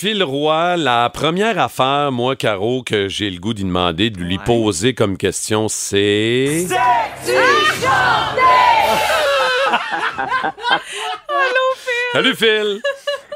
Phil Roy, la première affaire, moi, Caro, que j'ai le goût d'y demander, de lui poser comme question, c'est. Salut Phil!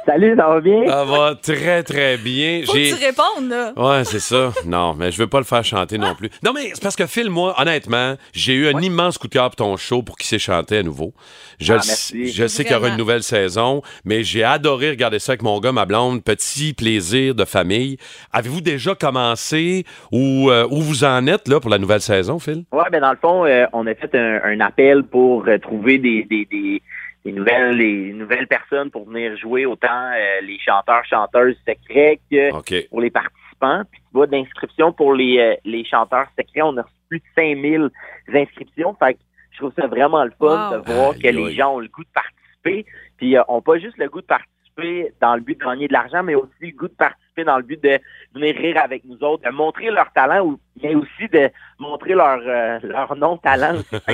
Salut, ça va bien? Ça va très très bien. Faut que tu répondes, là. Ouais, c'est ça. Non, mais je veux pas le faire chanter non plus. Non, mais c'est parce que Phil, moi, honnêtement, j'ai eu un immense coup de cœur pour ton show pour qu'il s'est chanté à nouveau. Je, Ah, le- merci. je sais qu'il y aura une nouvelle saison, mais j'ai adoré regarder ça avec mon gars, ma blonde. Petit plaisir de famille. Avez-vous déjà commencé ou euh, où vous en êtes là pour la nouvelle saison, Phil? Ouais, ben dans le fond, euh, on a fait un, un appel pour euh, trouver des, des, des, des nouvelles les nouvelles personnes pour venir jouer autant euh, les chanteurs chanteuses secrets que pour les participants. Puis tu vois d'inscriptions pour les euh, les chanteurs secrets, on a reçu plus de 5000 inscriptions. Fait que je trouve ça vraiment le fun Wow. de voir que les gens ont le goût de participer. Puis euh, ont pas juste le goût de participer dans le but de gagner de l'argent, mais aussi le goût de participer dans le but de venir rire avec nous autres, de montrer leur talent, ou mais aussi de montrer leur euh, leur non-talent.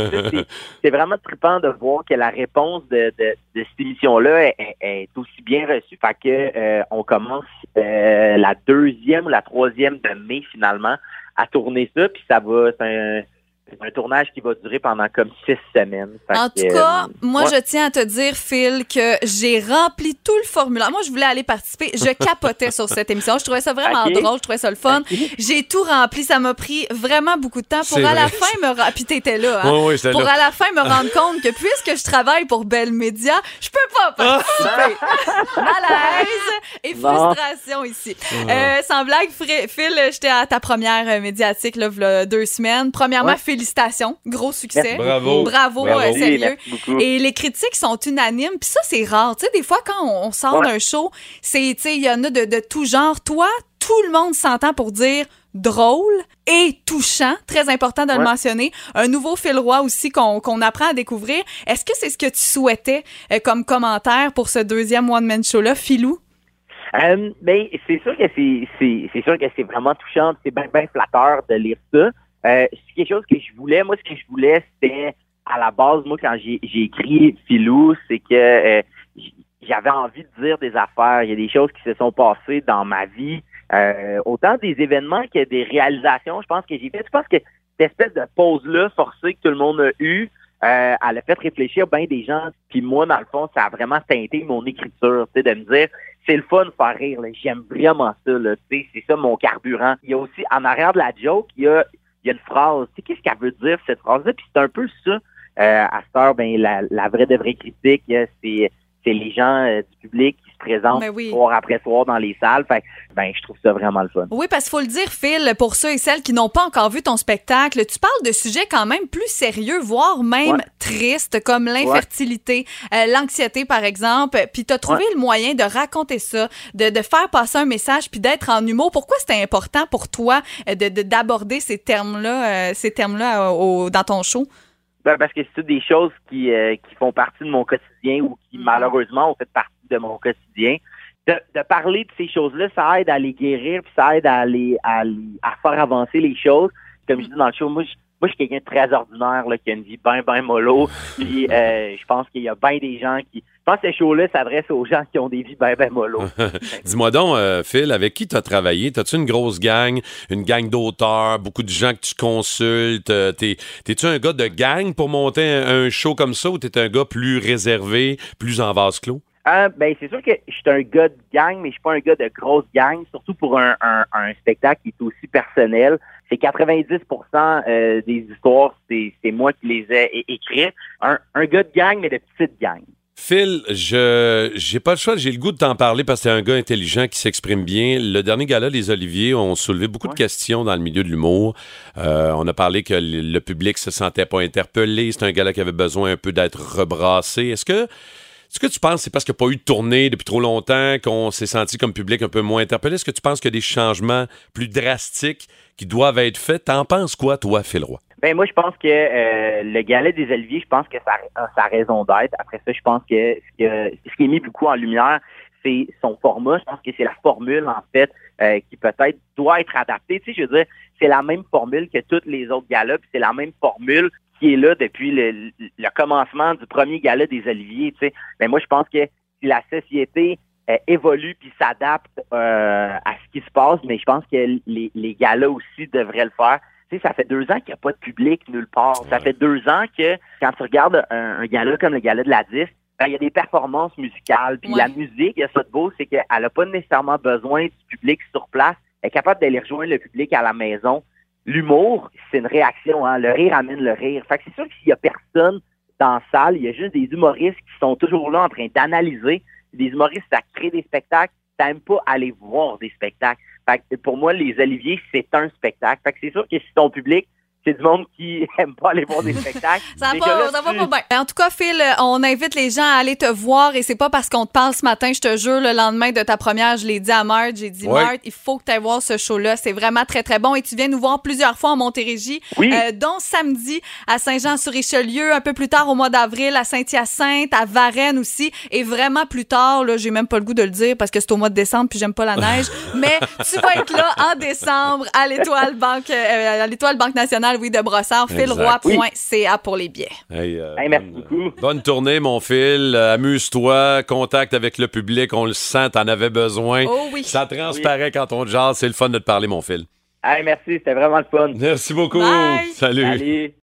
c'est- vraiment trippant de voir que la réponse de, de, de cette émission-là est, est- aussi bien reçue. Fait que euh, on commence euh, la deuxième ou la troisième de mai finalement à tourner ça, puis ça va, c'est un, tournage qui va durer pendant comme six semaines. Fait En que, tout cas, euh, moi, ouais. je tiens à te dire, Phil, que j'ai rempli tout le formulaire. Moi, je voulais aller participer. Je capotais sur cette émission. Je trouvais ça vraiment drôle. Je trouvais ça le fun. J'ai tout rempli. Ça m'a pris vraiment beaucoup de temps pour à la fin me rendre. Puis t'étais là, hein? Oui, oui, j'étais Pour là. à la fin me rendre compte que puisque je travaille pour Bell Media, je peux pas participer. Malaise et frustration ici. Euh, sans blague, Phil, j'étais à ta première médiatique là, deux semaines. Premièrement, Ouais. Félicitations, gros succès. Bravo. Bravo, Bravo. euh, sérieux. Et les critiques sont unanimes. Puis ça, c'est rare. Tu sais, des fois, quand on, on sort Ouais. d'un show, c'est, tu sais, il y en a de, de tout genre. Toi, tout le monde s'entend pour dire drôle et touchant. Très important de le mentionner. Un nouveau Phil Roy aussi qu'on qu'on apprend à découvrir. Est-ce que c'est ce que tu souhaitais euh, comme commentaire pour ce deuxième one-man show-là, Philou? Euh, ben, c'est sûr que c'est, c'est, c'est sûr que c'est vraiment touchant, c'est bien, bien flatteur de lire ça. Euh, c'est quelque chose que je voulais. Moi, ce que je voulais, c'était à la base, moi, quand j'ai, écrit Philou, c'est que euh, j'avais envie de dire des affaires. Il y a des choses qui se sont passées dans ma vie, euh, autant des événements que des réalisations. Je pense que j'ai fait. Je pense que cette espèce de pause-là forcée que tout le monde a eue, euh, elle a fait réfléchir bien des gens. Puis moi, dans le fond, ça a vraiment teinté mon écriture, tu sais, de me dire c'est le fun de faire rire. J'aime vraiment ça. Là. Tu sais, C'est ça mon carburant. Il y a aussi, en arrière de la joke, il y a, il y a une phrase. Tu sais, qu'est-ce qu'elle veut dire, cette phrase-là? Puis c'est un peu ça. Euh, à cette heure, ben, la, la vraie de vraie critique, euh, c'est c'est les gens euh, du public qui se présentent Ben oui. soir après soir dans les salles. Fait ben, je trouve ça vraiment le fun. Oui, parce qu'il faut le dire, Phil, pour ceux et celles qui n'ont pas encore vu ton spectacle, tu parles de sujets quand même plus sérieux, voire même Ouais. tristes, comme l'infertilité, euh, l'anxiété, par exemple. Puis tu as trouvé le moyen de raconter ça, de, de faire passer un message, puis d'être en humour. Pourquoi c'était important pour toi euh, de de- d'aborder ces termes-là, euh, ces termes-là dans ton show? Ben, parce que c'est des choses qui, euh, qui font partie de mon quotidien ou qui, Mhm. malheureusement, ont fait partie de mon quotidien. De, de parler de ces choses-là, ça aide à les guérir, puis ça aide à, les, à, les- à faire avancer les choses. Comme je dis dans le show, moi, je, moi, je suis quelqu'un de très ordinaire, là, qui a une vie bien, bien mollo. Puis, euh, je pense qu'il y a bien des gens qui... Je pense que ce show-là s'adresse aux gens qui ont des vies bien, bien mollo. Dis-moi donc, euh, Phil, avec qui tu as travaillé? T'as-tu une grosse gang, une gang d'auteurs, beaucoup de gens que tu consultes? Euh, t'es- T'es-tu un gars de gang pour monter un, un show comme ça ou t'es un gars plus réservé, plus en vase clos? Ah, ben, c'est sûr que je suis un gars de gang, mais je suis pas un gars de grosse gang, surtout pour un, un, un spectacle qui est aussi personnel. C'est 90% euh, des histoires, c'est moi qui les ai écrites. Un, un gars de gang, mais de petite gang. Phil, je j'ai pas le choix, j'ai le goût de t'en parler parce que t'es un gars intelligent qui s'exprime bien. Le dernier gala des Oliviers ont soulevé beaucoup de questions dans le milieu de l'humour. Euh, on a parlé que le public se sentait pas interpellé. C'est un gala qui avait besoin un peu d'être rebrassé. Est-ce que est-ce que tu penses que c'est parce qu'il n'y a pas eu de tournée depuis trop longtemps qu'on s'est senti comme public un peu moins interpellé? Est-ce que tu penses qu'il y a des changements plus drastiques qui doivent être faits? T'en penses quoi, toi, Phil Roy? Ben moi, je pense que euh, le galet des Oliviers, je pense que ça a sa raison d'être. Après ça, je pense que ce, qui est mis beaucoup en lumière, c'est son format. Je pense que c'est la formule, en fait, euh, qui peut-être doit être adaptée. Tu sais, je veux dire, c'est la même formule que toutes les autres galas, c'est la même formule qui est là depuis le, le commencement du premier gala des Oliviers. Tu sais. Mais moi, je pense que si la société euh, évolue puis s'adapte euh, à ce qui se passe, mais je pense que les, les galas aussi devraient le faire. Tu sais, ça fait deux ans qu'il n'y a pas de public nulle part. Ça fait deux ans que quand tu regardes un, gala comme le gala de la disque, ben, il y a des performances musicales. Puis la musique, il y a ça de beau, c'est qu'elle n'a pas nécessairement besoin du public sur place. Elle est capable d'aller rejoindre le public à la maison. L'humour, c'est une réaction. Hein? Le rire amène le rire. Fait que c'est sûr que s'il y a personne dans la salle, il y a juste des humoristes qui sont toujours là en train d'analyser. Des humoristes, ça crée des spectacles. Ça n'aime pas aller voir des spectacles. Fait que pour moi, les Oliviers, c'est un spectacle. Fait que c'est sûr que si ton public c'est du monde qui aime pas aller voir des spectacles. ça va, pas, ça va pas bien. En tout cas, Phil, on invite les gens à aller te voir et c'est pas parce qu'on te parle ce matin, je te jure, le lendemain de ta première, je l'ai dit à Marthe, j'ai dit, Marthe, il faut que tu ailles voir ce show-là. C'est vraiment très, très bon et tu viens nous voir plusieurs fois en Montérégie, euh, dont samedi à Saint-Jean-sur-Richelieu, un peu plus tard au mois d'avril à Saint-Hyacinthe, à Varennes aussi et vraiment plus tard, là, j'ai même pas le goût de le dire parce que c'est au mois de décembre puis j'aime pas la neige, mais tu vas être là en décembre à l'Étoile Banque, euh, à l'Étoile Banque nationale Louis de Brossard, philroy.ca pour les billets. Euh, merci beaucoup. Bonne tournée, mon Phil. Euh, amuse-toi. Contact avec le public. On le sent, t'en avais besoin. Oh oui. Ça transparaît quand on te jase. C'est le fun de te parler, mon Phil. merci, c'était vraiment le fun. Merci beaucoup. Salut. Salut.